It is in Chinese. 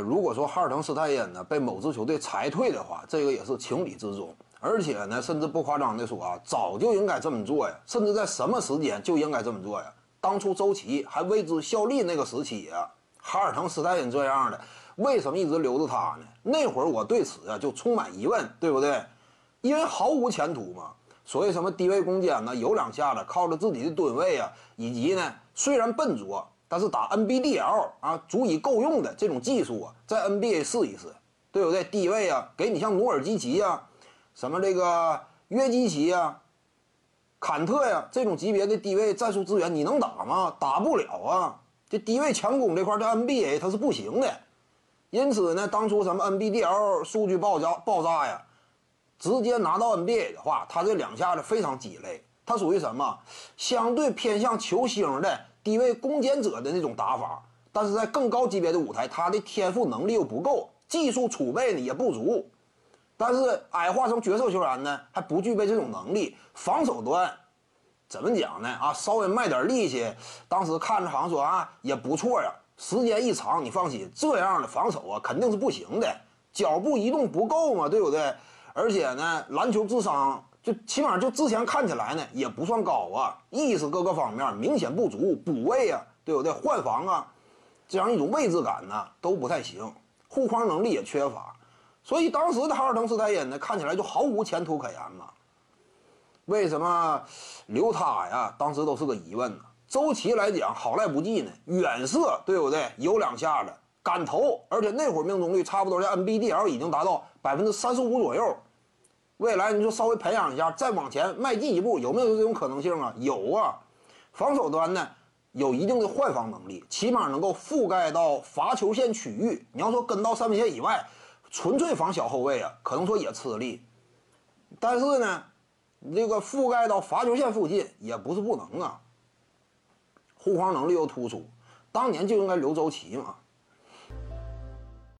如果说哈尔滕斯泰因呢被某支球队裁退的话，这个也是情理之中。而且呢，甚至不夸张的说啊，早就应该这么做呀，甚至在什么时间就应该这么做呀。当初周琦还为之效力那个时期呀，哈尔滕斯泰因这样的，为什么一直留着他呢？那会儿我对此啊就充满疑问，对不对？因为毫无前途嘛。所谓什么低位攻坚呢？有两下子靠着自己的吨位啊，以及呢虽然笨拙，但是打 NBDL 啊足以够用的这种技术啊，在 NBA 试一试，对不对？低位啊，给你像努尔基奇呀。什么这个约基奇呀、坎特呀这种级别的低位战术资源，你能打吗？打不了啊！这低位强攻这块在 NBA 它是不行的。因此呢，当初什么 NBDL 数据爆炸爆炸呀，直接拿到 NBA 的话，他这两下子非常鸡肋。他属于什么？相对偏向球星的低位攻坚者的那种打法，但是在更高级别的舞台，他的天赋能力又不够，技术储备呢也不足。但是矮化成角色球员呢，还不具备这种能力。防守端怎么讲呢？啊，稍微卖点力气，当时看着好像说啊也不错呀。时间一长，你放心，这样的防守啊肯定是不行的，脚步移动不够嘛，对不对？而且呢，篮球智商就起码就之前看起来呢也不算高啊，意识各个方面明显不足，补位啊，对不对？换防啊，这样一种位置感呢都不太行，护框能力也缺乏。所以当时的哈尔滕斯泰因呢，看起来就毫无前途可言嘛。为什么留他呀？当时都是个疑问呢。周琦来讲，好赖不济呢，远射对不对？有两下子，敢投，而且那会儿命中率差不多在 NBDL 已经达到百分之三十五左右。未来你就稍微培养一下，再往前迈进一步，有没有这种可能性啊？有啊。防守端呢，有一定的换防能力，起码能够覆盖到罚球线区域。你要说跟到三分线以外。纯粹防小后卫啊，可能说也吃力，但是呢，这个覆盖到罚球线附近也不是不能啊。护框能力又突出，当年就应该留周琦嘛。